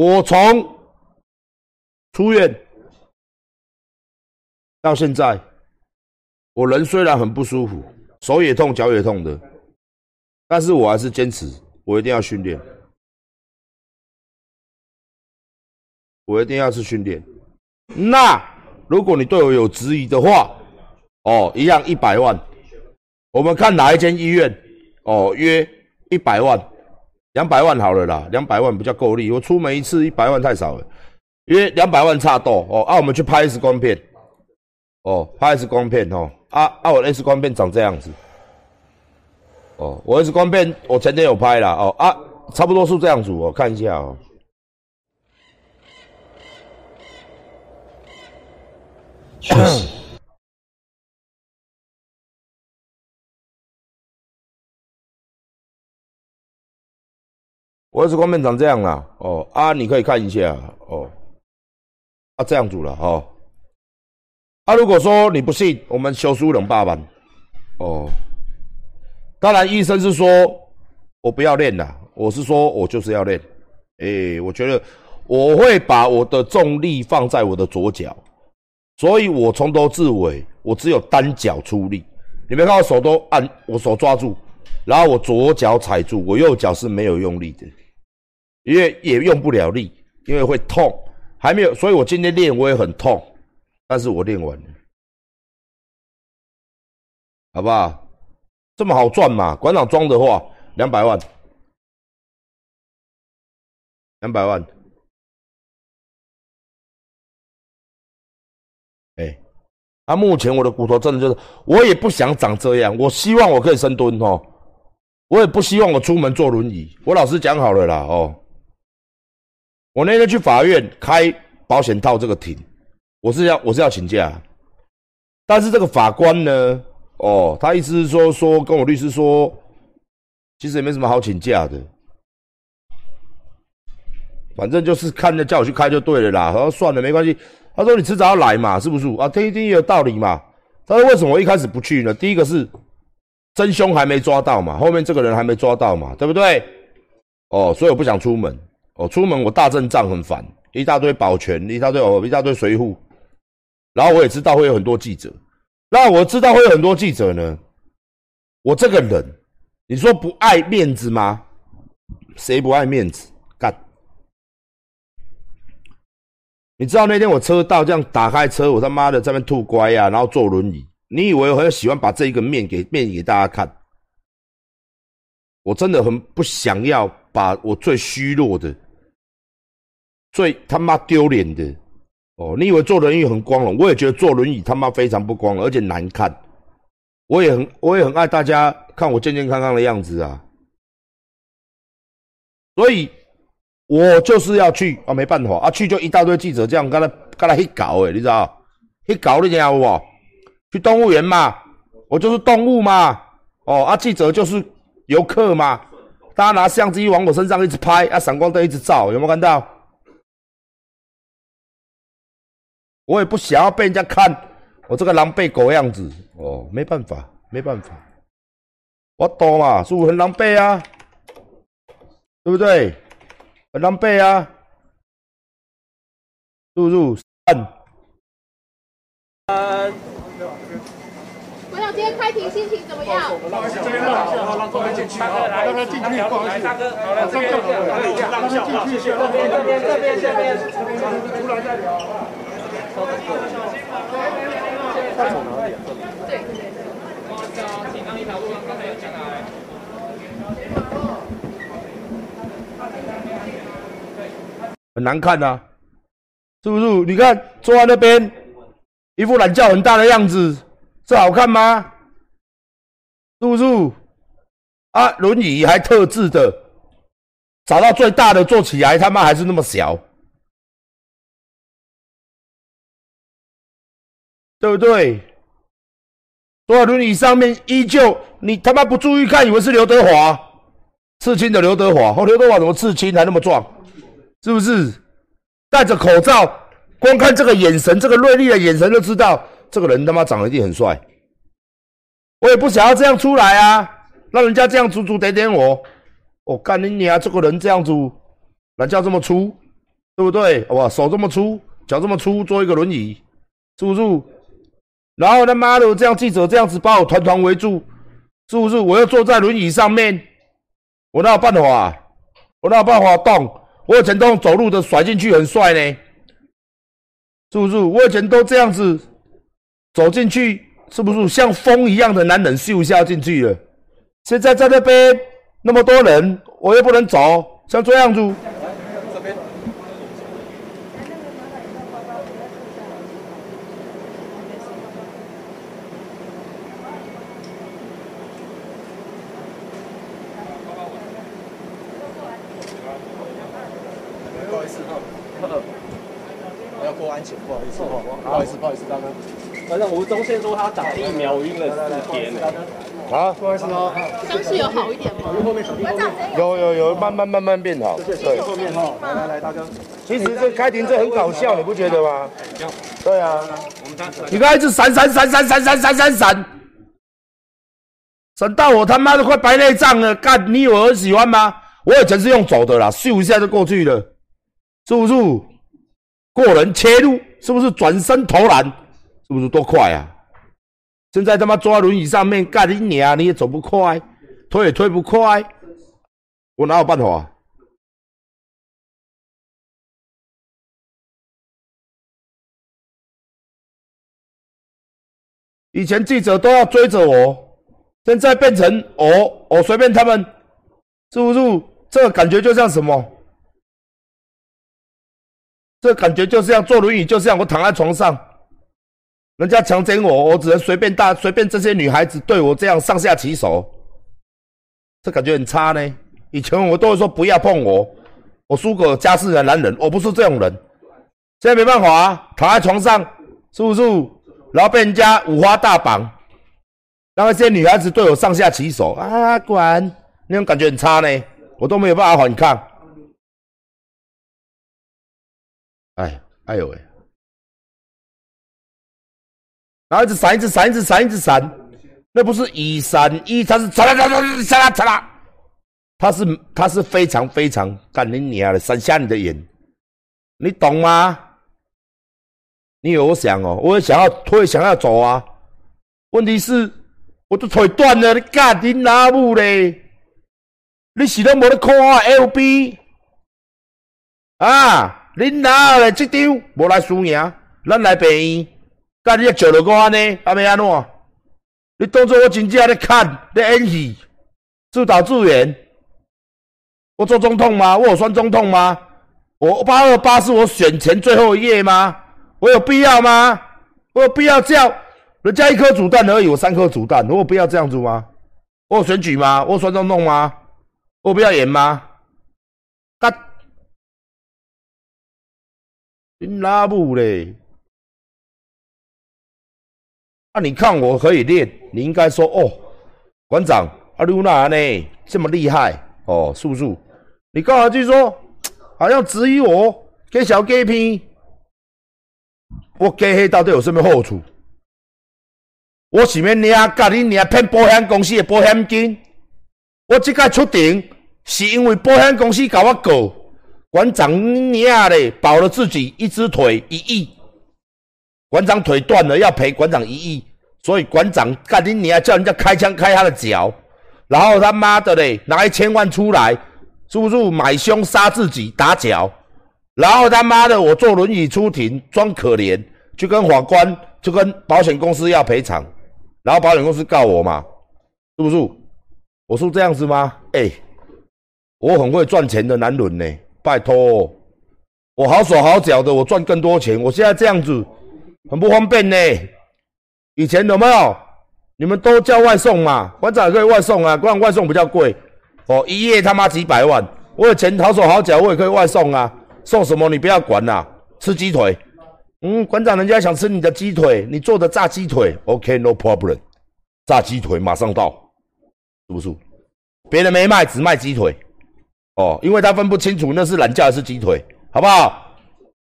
我从出院到现在，我人虽然很不舒服，手也痛，脚也痛的，但是我还是坚持，我一定要训练，我一定要去训练。那如果你对我有质疑的话，哦，一样一百万，我们看哪一间医院，哦，约一百万。两百万好了啦，两百万比较够力。我出门一次一百万太少了，因为两百万差多哦。啊，我们去拍 X 光片，哦，拍 X 光片哦。啊啊，我 X 光片长这样子，哦，我 X 光片我前天有拍了哦。啊，差不多是这样子，我看一下哦。确实。我是光面长这样啦，哦啊，你可以看一下哦，啊这样子了哦，啊如果说你不信，我们修书两百万哦，当然医生是说我不要练了，我是说我就是要练，诶，我觉得我会把我的重力放在我的左脚，所以我从头至尾我只有单脚出力，你没看我手都按我手抓住。然后我左脚踩住，我右脚是没有用力的，因为也用不了力，因为会痛，还没有，所以我今天练我也很痛，但是我练完了，好不好？这么好赚嘛？馆长装的话，两百万，两百万，哎，啊，目前我的骨头真的就是，我也不想长这样，我希望我可以深蹲哦。我也不希望我出门坐轮椅。我老实讲好了啦，哦，我那天去法院开保险套这个庭，我是要我是要请假，但是这个法官呢，哦，他意思是说说跟我律师说，其实也没什么好请假的，反正就是看着叫我去开就对了啦。他说算了，没关系。他说你迟早要来嘛，是不是？啊，听一听也有道理嘛。他说为什么我一开始不去呢？第一个是。真凶还没抓到嘛？后面这个人还没抓到嘛？对不对？哦，所以我不想出门。哦，出门我大阵仗很烦，一大堆保全，一大堆哦，一大堆随护。然后我也知道会有很多记者。那我知道会有很多记者呢。我这个人，你说不爱面子吗？谁不爱面子？干！你知道那天我车到这样打开车，我他妈的在那吐乖呀，然后坐轮椅。你以为我很喜欢把这一个面给面给大家看？我真的很不想要把我最虚弱的、最他妈丢脸的哦！你以为坐轮椅很光荣？我也觉得坐轮椅他妈非常不光荣，而且难看。我也很我也很爱大家看我健健康康的样子啊！所以，我就是要去啊，没办法啊，去就一大堆记者这样跟他跟他去搞诶，你知道？去搞你知道不？去动物园嘛，我就是动物嘛，哦，啊，记者就是游客嘛，大家拿相机往我身上一直拍，啊，闪光灯一直照，有没有看到？我也不想要被人家看我这个狼狈狗样子，哦，没办法，没办法，我懂嘛，是不是很狼狈啊？对不对？很狼狈啊，入入三。今天开庭心情怎么样？不好意思，这边让让他进去啊，让他进去，不好意思，大哥，好了，这边让他进去，这边这边这边这边，出来再聊。快走哪里？对对对。紧张一条路，刚才有进来。很难看呐，是不是？你看坐在那边，一副懒觉很大的样子。这好看吗？是不是啊，轮椅还特制的，找到最大的坐起来，他妈还是那么小，对不对？坐在轮椅上面依旧，你他妈不注意看，以为是刘德华，刺青的刘德华。哦，刘德华怎么刺青还那么壮？是不是？戴着口罩，光看这个眼神，这个锐利的眼神就知道。这个人他妈长得一定很帅，我也不想要这样出来啊！让人家这样粗粗点点我，我干你娘！这个人这样子，人家这么粗，对不对？哇，手这么粗，脚这么粗，坐一个轮椅，是不是？然后他妈的，这样记者这样子把我团团围住，是不是？我要坐在轮椅上面，我哪有办法？我哪有办法动？我以前都走路的甩进去，很帅呢，是不是？我以前都这样子走进去，是不是像风一样的男人咻一下进去了？现在在那边那么多人，我又不能走，像这样子。反正吴宗宪说他打疫苗晕了四天呢。啊，不好意思哦，伤势有好一点吗？有有有，慢慢慢慢变好。对，后面哈，来来来，大哥，其实这开庭这很搞笑，你不觉得吗？对啊，你刚一直闪闪闪闪闪闪闪闪闪，闪到我他妈都快白内障了。干，你以为我喜欢吗？我以前是用走的啦，咻一下就过去了，是不是？过人切入，是不是转身投篮？是不是多快啊？现在他妈坐在轮椅上面干你娘，你也走不快，推也推不快，我哪有办法？以前记者都要追着我，现在变成我我随便他们，是不是？这个感觉就像什么？这感觉就像坐轮椅，就像我躺在床上，人家强奸我，我只能随便大随便这些女孩子对我这样上下其手，这感觉很差呢。以前我都会说不要碰我，我输个家世的男人，我不是这种人。现在没办法啊，躺在床上，是不是？然后被人家五花大绑，然后这些女孩子对我上下其手啊，果然那种感觉很差呢，我都没有办法反抗。哎，哎呦喂！然后一直闪，一直闪，一直闪，一直闪，那不是一闪一，它是嚓啦嚓啦嚓啦嚓啦，它是它是非常非常干你娘的，闪瞎你的眼，你懂吗？你有想哦，我也想要，我也想要走啊。问题是，我的腿断了，你干你哪部嘞？你是都没得看我 L B 啊？恁哪来这张无来输赢，咱来病院，甲你笑着我安尼，阿要安怎？你当作我真正咧看咧演戏，自导自演。我做总统吗？我有算总统吗？我八二八是我选前最后一页吗？我有必要吗？我有必要这样？人家一颗子弹而已，我三颗子弹，我有必要这样子吗？我有选举吗？我有算总统吗？我有必要演吗？你拉布嘞？啊，你看我可以练，你应该说哦，馆长阿露娜呢这么厉害哦，是不是？你刚才就说好像质疑我给小 gay 片，我给黑到底有什么好处？我前面你啊，甲你你骗保险公司的保险金，我即个出庭是因为保险公司搞我告。馆长娘嘞，保了自己一只腿一亿，馆长腿断了要赔馆长一亿，所以馆长干你娘叫人家开枪开他的脚，然后他妈的嘞拿一千万出来，是不是买凶杀自己打脚？然后他妈的我坐轮椅出庭装可怜，就跟法官就跟保险公司要赔偿，然后保险公司告我嘛，是不是？我是这样子吗？哎，我很会赚钱的男人呢。拜托，我好手好脚的，我赚更多钱。我现在这样子很不方便呢。以前有没有？你们都叫外送嘛？馆长也可以外送啊，馆外送比较贵哦，一夜他妈几百万。我有钱好手好脚，我也可以外送啊。送什么你不要管啦，吃鸡腿。嗯，馆长人家想吃你的鸡腿，你做的炸鸡腿，OK，no problem。炸鸡腿马上到，是不是？别人没卖，只卖鸡腿。哦，因为他分不清楚那是懒觉还是鸡腿，好不好？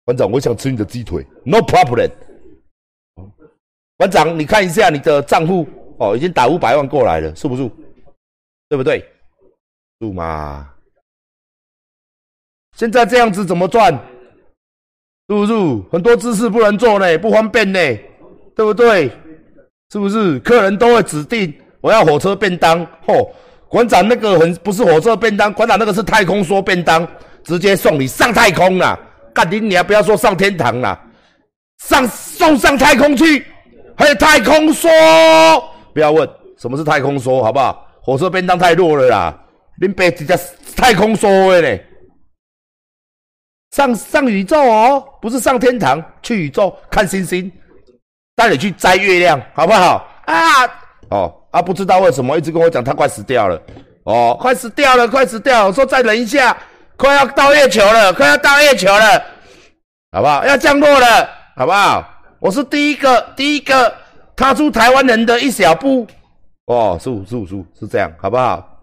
馆长，我想吃你的鸡腿，No problem。馆长，你看一下你的账户，哦，已经打五百万过来了，是不是？对不对？是吗？现在这样子怎么赚？是不是？很多姿势不能做呢，不方便呢，对不对？是不是？客人都会指定我要火车便当，嚯！馆长那个很不是火车便当，馆长那个是太空梭便当，直接送你上太空了。干你你还不要说上天堂了，上送上太空去，还有太空梭，不要问什么是太空梭，好不好？火车便当太弱了啦，恁爸直接太空梭的嘞，上上宇宙哦，不是上天堂，去宇宙看星星，带你去摘月亮，好不好？啊，哦。啊，不知道为什么一直跟我讲他快死掉了，哦，快死掉了，快死掉！我说再忍一下，快要到月球了，快要到月球了，好不好？要降落了，好不好？我是第一个，第一个踏出台湾人的一小步，哦，是是是是这样，好不好？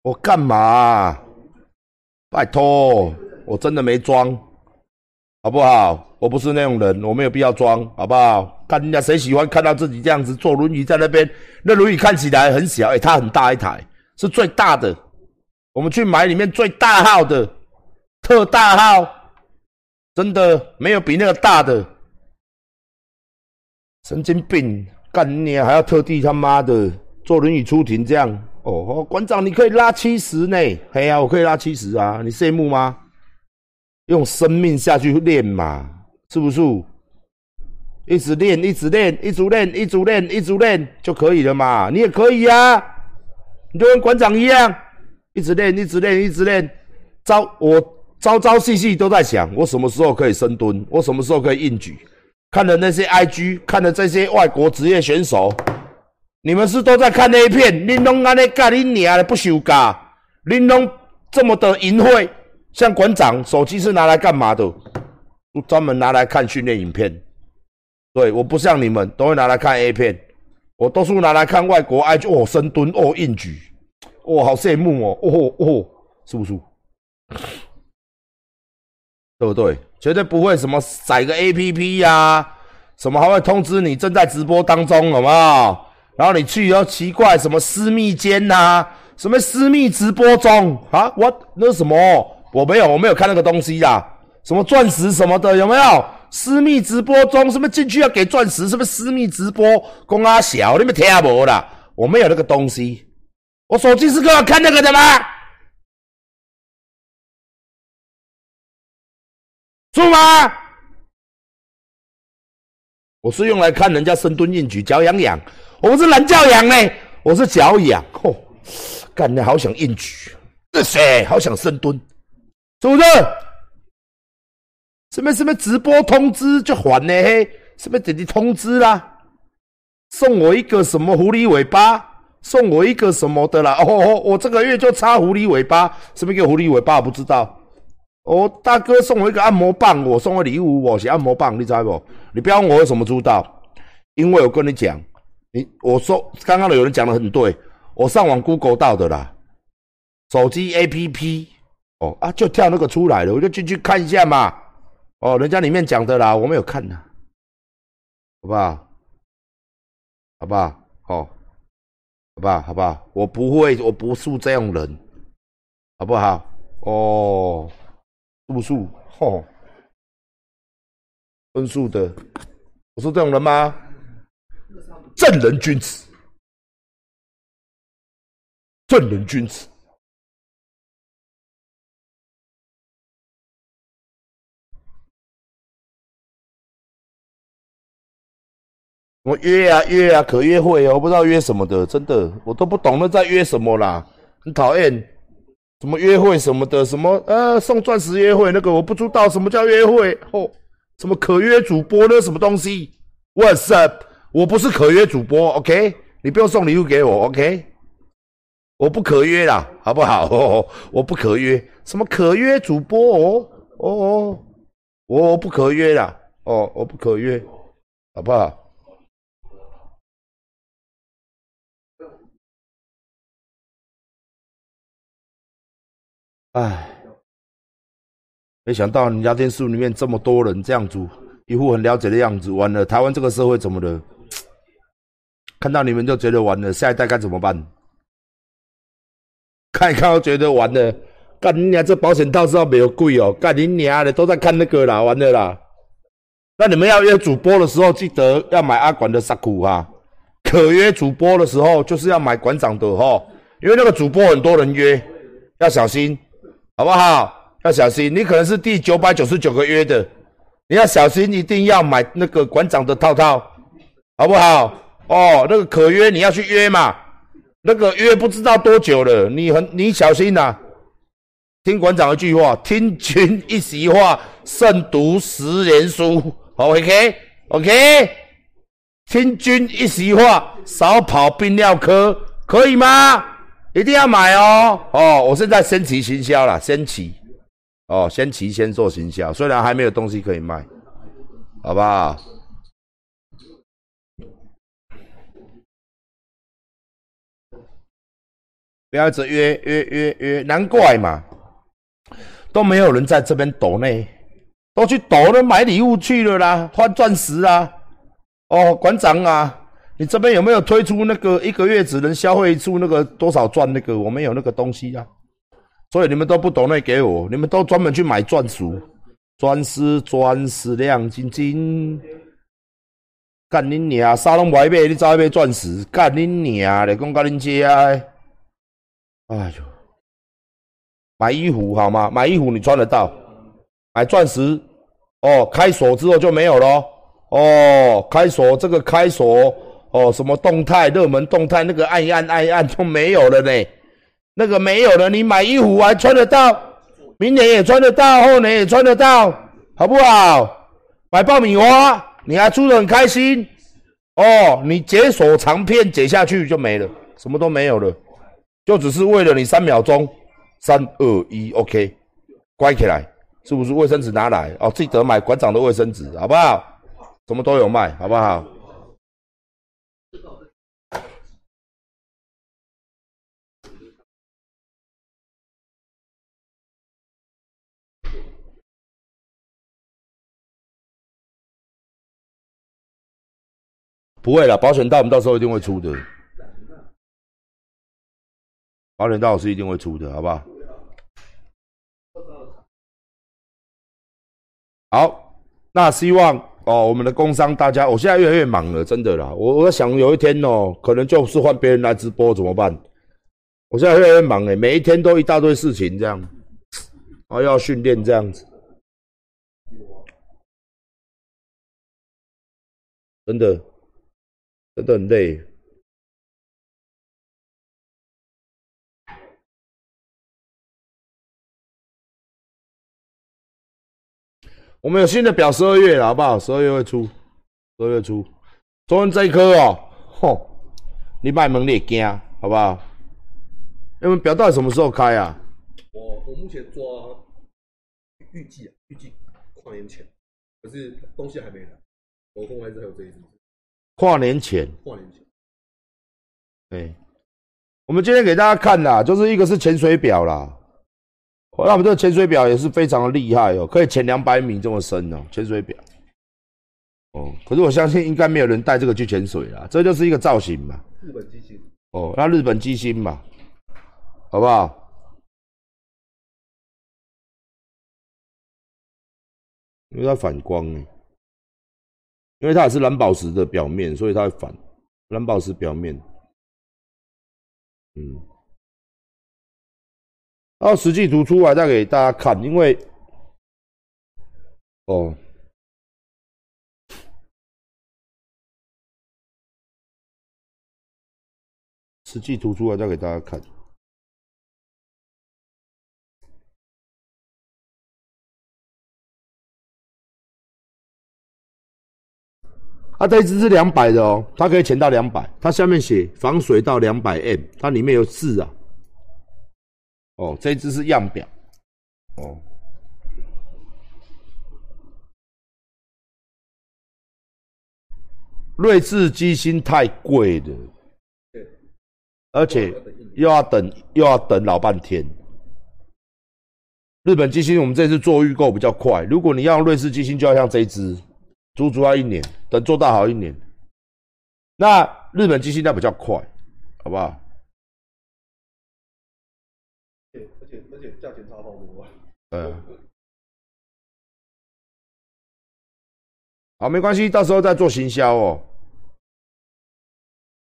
我干嘛？拜托，我真的没装，好不好？我不是那种人，我没有必要装，好不好？看人家谁喜欢看到自己这样子坐轮椅在那边，那轮椅看起来很小，哎，它很大一台，是最大的。我们去买里面最大号的，特大号，真的没有比那个大的。神经病，干你还要特地他妈的坐轮椅出庭这样。哦，馆长，你可以拉七十呢？嘿呀，我可以拉七十啊！你羡慕吗？用生命下去练嘛，是不是？一直练，一直练，一直练，一直练，一直练就可以了嘛。你也可以啊，你就跟馆长一样，一直练，一直练，一直练。朝我朝朝夕夕都在想，我什么时候可以深蹲？我什么时候可以硬举？看了那些 IG，看了这些外国职业选手。你们是都在看 A 片？恁拢安尼干恁娘的不休假？恁拢这么的淫秽？像馆长手机是拿来干嘛的？专门拿来看训练影片。对，我不像你们都会拿来看 A 片，我都是拿来看外国 I 哦，深蹲哦，硬举哦，好羡慕哦，哦哦，是不是？对不对？绝对不会什么载个 APP 呀，什么还会通知你正在直播当中，好不好？然后你去又奇怪什么私密间呐，什么私密直播中啊？我那什么？我没有，我没有看那个东西呀。什么钻石什么的有没有？私密直播中什么进去要给钻石？什么私密直播？公阿小，你们听无啦？我没有那个东西。我手机是给我看那个的吗？出吗？我是用来看人家深蹲硬举，脚痒痒。我不是懒教养呢，我是脚痒，吼，干的好想硬举，那谁好想深蹲，是不是？什么什么直播通知就还呢？什么直接通知啦？送我一个什么狐狸尾巴？送我一个什么的啦？哦哦，我这个月就差狐狸尾巴，什么叫狐狸尾巴？我不知道。哦，大哥送我一个按摩棒，我送个礼物，我是按摩棒，你知不？你不要问我为什么知道，因为我跟你讲。你我说刚刚有人讲的很对，我上网 Google 到的啦，手机 APP 哦啊就跳那个出来了，我就进去看一下嘛，哦人家里面讲的啦，我没有看呐，好不好？好不好？好，好不好？好不好？我不会，我不是这样人，好不好？哦，不是，吼，分数的，我是这种人吗？正人君子，正人君子。我约啊约啊，可约会哦，我不知道约什么的，真的我都不懂那在约什么啦，很讨厌什么约会什么的，什么呃送钻石约会那个我不知道什么叫约会哦，什么可约主播那什么东西我操我不是可约主播，OK？你不用送礼物给我，OK？我不可约啦，好不好？哦我不可约，什么可约主播哦哦？哦，我不可约啦，哦，我不可约，好不好？哎，没想到你聊天室里面这么多人这样子，一副很了解的样子，完了，台湾这个社会怎么了？看到你们就觉得完了，下一代该怎么办？看一看都觉得完了，干你娘这保险套是要没有贵哦，干你娘的都在看那个啦，完了啦。那你们要约主播的时候，记得要买阿管的沙库哈。可约主播的时候，就是要买馆长的哈，因为那个主播很多人约，要小心，好不好？要小心，你可能是第九百九十九个约的，你要小心，一定要买那个馆长的套套，好不好？哦，那个可约你要去约嘛，那个约不知道多久了，你很你小心呐。听馆长一句话，听君一席话，胜读十年书。好，OK，OK。听君一席话，少跑病尿科，可以吗？一定要买哦。哦，我现在先提行销了，先提。哦，先提先做行销，虽然还没有东西可以卖，好不好？不要一直约约约约，难怪嘛，都没有人在这边抖呢，都去抖了买礼物去了啦，换钻石啊！哦，馆长啊，你这边有没有推出那个一个月只能消费出那个多少钻那个？我没有那个东西啊，所以你们都不懂那给我，你们都专门去买钻石、钻石、钻石亮晶晶。干你娘！沙龙买买，你走去买钻石？干你娘的！讲干恁姐啊！哎呦，买衣服好吗？买衣服你穿得到，买钻石哦，开锁之后就没有了哦。开锁这个开锁哦，什么动态热门动态那个按一按按一按就没有了呢。那个没有了，你买衣服还穿得到，明年也穿得到，后年也穿得到，好不好？买爆米花你还出得很开心哦，你解锁长片解下去就没了，什么都没有了。就只是为了你三秒钟，三二一，OK，乖起来，是不是？卫生纸拿来哦，记得买馆长的卫生纸，好不好？什么都有卖，好不好？不会了，保险套我们到时候一定会出的。保险套是一定会出的，好不好？好，那希望哦，我们的工商大家，我现在越来越忙了，真的啦。我我在想，有一天哦，可能就是换别人来直播怎么办？我现在越来越忙哎，每一天都一大堆事情这样，然后要训练这样子，真的，真的很累。我们有新的表，十二月了，好不好？十二月会出，十二月初。昨天这一颗哦，吼，你卖萌你也惊，好不好？那么表到底什么时候开啊？我我目前抓预计啊，预计跨年前，可是东西还没来，我空还是还有这一支。跨年前，跨年前。对，我们今天给大家看的，就是一个是潜水表啦。那我们这个潜水表也是非常的厉害哦，可以潜两百米这么深哦，潜水表。哦，可是我相信应该没有人带这个去潜水啦，这就是一个造型嘛。日本机芯。哦，那日本机芯嘛，好不好？因为它反光，因为它也是蓝宝石的表面，所以它会反蓝宝石表面。嗯。然后实际图出来再给大家看，因为哦，实际图出来再给大家看。啊，这一支是两百的哦，它可以潜到两百，它下面写防水到两百 m，它里面有字啊。哦，这一只是样表。哦，瑞士机芯太贵了，对，而且又要等又要等老半天。日本机芯我们这次做预购比较快，如果你要用瑞士机芯，就要像这只，足足要一年，等做到好一年。那日本机器那比较快，好不好？对，而且而且价钱差好多啊。嗯，好，没关系，到时候再做行销哦。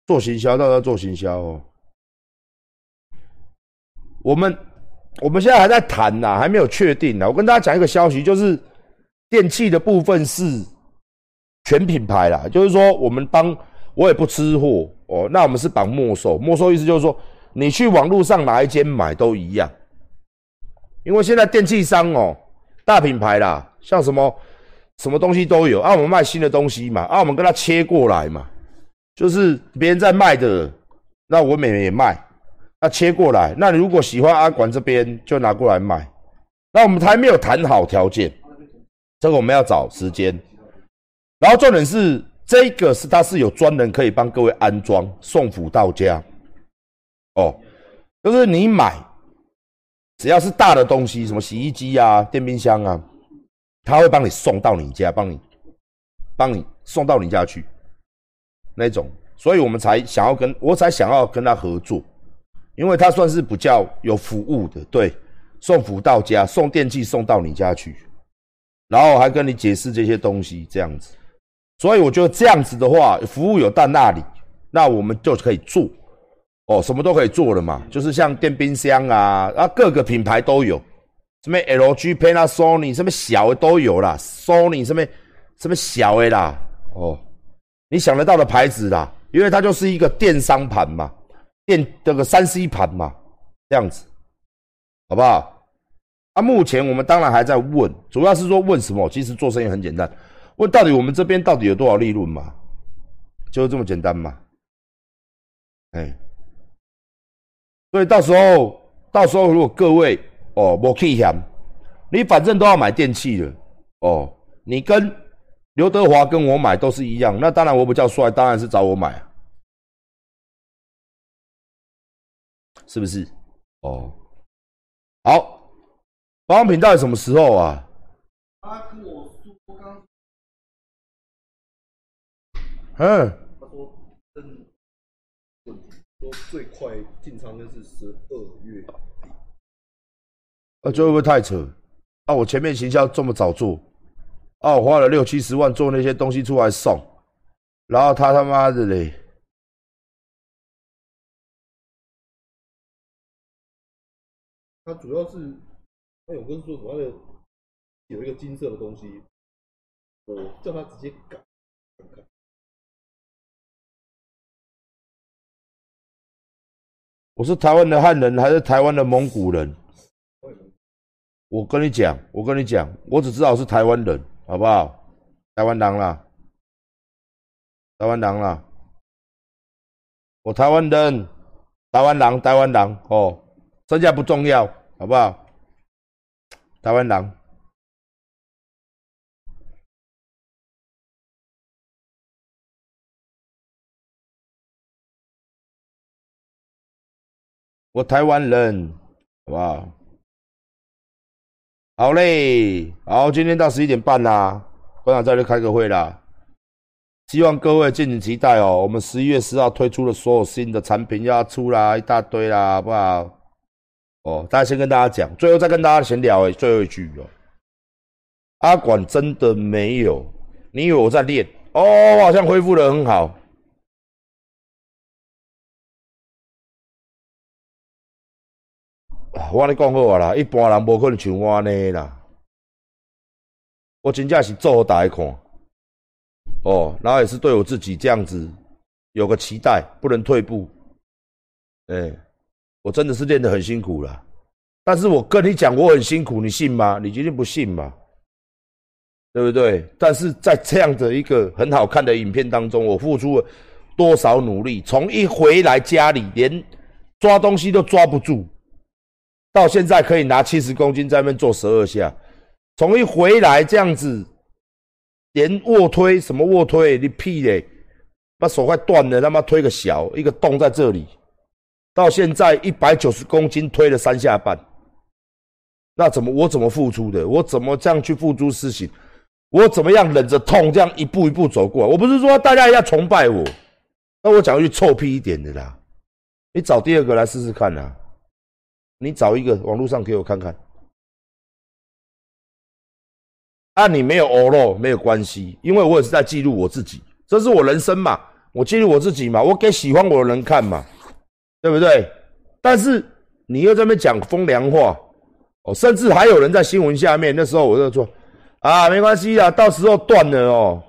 做行销，到时候做行销哦。我们我们现在还在谈呐，还没有确定呢。我跟大家讲一个消息，就是电器的部分是全品牌啦，就是说我们帮我也不吃货哦，那我们是绑没收，没收意思就是说你去网络上哪一间买都一样，因为现在电器商哦，大品牌啦，像什么什么东西都有啊，我们卖新的东西嘛，啊，我们跟他切过来嘛，就是别人在卖的，那我们也卖。那切过来，那你如果喜欢阿管这边，就拿过来卖。那我们还没有谈好条件，这个我们要找时间。然后重点是，这个是它是有专人可以帮各位安装，送辅到家。哦，就是你买，只要是大的东西，什么洗衣机啊、电冰箱啊，他会帮你送到你家，帮你帮你送到你家去那种。所以我们才想要跟我才想要跟他合作。因为他算是比较有服务的，对，送福到家，送电器送到你家去，然后还跟你解释这些东西，这样子。所以我觉得这样子的话，服务有到那里，那我们就可以做，哦，什么都可以做了嘛。就是像电冰箱啊，啊，各个品牌都有，什么 LG、Panasonic，什么小的都有啦，Sony 什么什么小的啦，哦，你想得到的牌子啦，因为它就是一个电商盘嘛。电这个三 C 盘嘛，这样子，好不好？啊，目前我们当然还在问，主要是说问什么？其实做生意很简单，问到底我们这边到底有多少利润嘛？就是这么简单嘛。哎，所以到时候，到时候如果各位哦，我可以想，你反正都要买电器了哦，你跟刘德华跟我买都是一样，那当然我比较帅，当然是找我买。是不是？哦，好，保养品到底什么时候啊？嗯，他说嗯，说最快进仓的是十二月底。啊，这会不会太扯？啊，我前面行销这么早做，啊，我花了六七十万做那些东西出来送，然后他他妈的嘞！他主要是，他有跟说什么的，有一个金色的东西，我叫他直接改看看。我是台湾的汉人还是台湾的蒙古人？我跟你讲，我跟你讲，我只知道是台湾人，好不好？台湾人啦，台湾人啦，我台湾人，台湾人，台湾人哦。身价不重要，好不好？台湾狼，我台湾人，好不好？好嘞，好，今天到十一点半啦，馆长在这开个会啦。希望各位敬请期待哦，我们十一月十号推出的所有新的产品要出来一大堆啦，好不好？哦，大家先跟大家讲，最后再跟大家闲聊诶，最后一句哦，阿管真的没有，你以为我在练？哦，我好像恢复的很好。我跟你讲好啦，一般人无可能像我安尼啦。我真正是做给大家看，哦，然后也是对我自己这样子有个期待，不能退步，哎。我真的是练得很辛苦了，但是我跟你讲我很辛苦，你信吗？你绝对不信嘛，对不对？但是在这样的一个很好看的影片当中，我付出了多少努力？从一回来家里连抓东西都抓不住，到现在可以拿七十公斤在那边做十二下，从一回来这样子，连卧推什么卧推，你屁嘞，把手快断了，他妈推个小一个洞在这里。到现在一百九十公斤推了三下半，那怎么我怎么付出的？我怎么这样去付诸实行？我怎么样忍着痛这样一步一步走过？我不是说大家要崇拜我，那我讲一句臭屁一点的啦，你找第二个来试试看呐。你找一个网络上给我看看。啊，你没有欧肉没有关系，因为我也是在记录我自己，这是我人生嘛，我记录我自己嘛，我给喜欢我的人看嘛，对不对？但是你又在那边讲风凉话，哦，甚至还有人在新闻下面，那时候我就说，啊，没关系啊，到时候断了哦，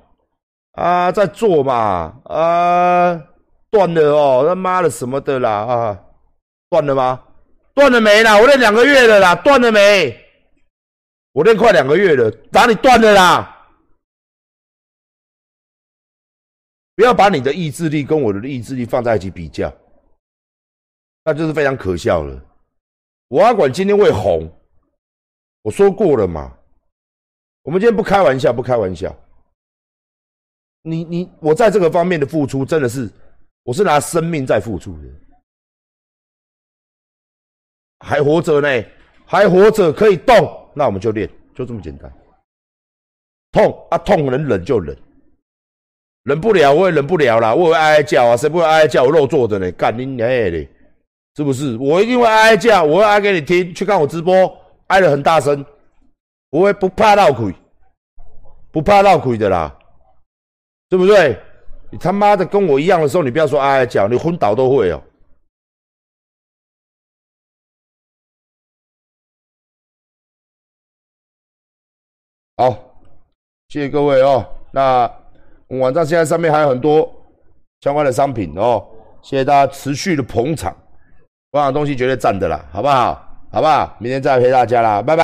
啊，再做嘛，啊，断了哦，他妈的什么的啦，啊，断了吗？断了没啦？我练两个月了啦，断了没？我练快两个月了，哪里断了啦？不要把你的意志力跟我的意志力放在一起比较，那就是非常可笑了。我阿管今天会红，我说过了嘛。我们今天不开玩笑，不开玩笑。你你我在这个方面的付出，真的是我是拿生命在付出的，还活着呢，还活着可以动。那我们就练，就这么简单。痛啊，痛能忍就忍，忍不了我也忍不了啦，我会哀哀叫啊，谁不会哀哀叫？我肉做的呢，干你娘的，是不是？我一定会哀哀叫，我会哀给你听。去看我直播，哀的很大声，不会不怕闹鬼，不怕闹鬼的啦，对不对？你他妈的跟我一样的时候，你不要说哀哀叫，你昏倒都会哦。好，谢谢各位哦。那网站现在上面还有很多相关的商品哦，谢谢大家持续的捧场，保养东西绝对赞的啦，好不好？好不好？明天再陪大家啦，拜拜。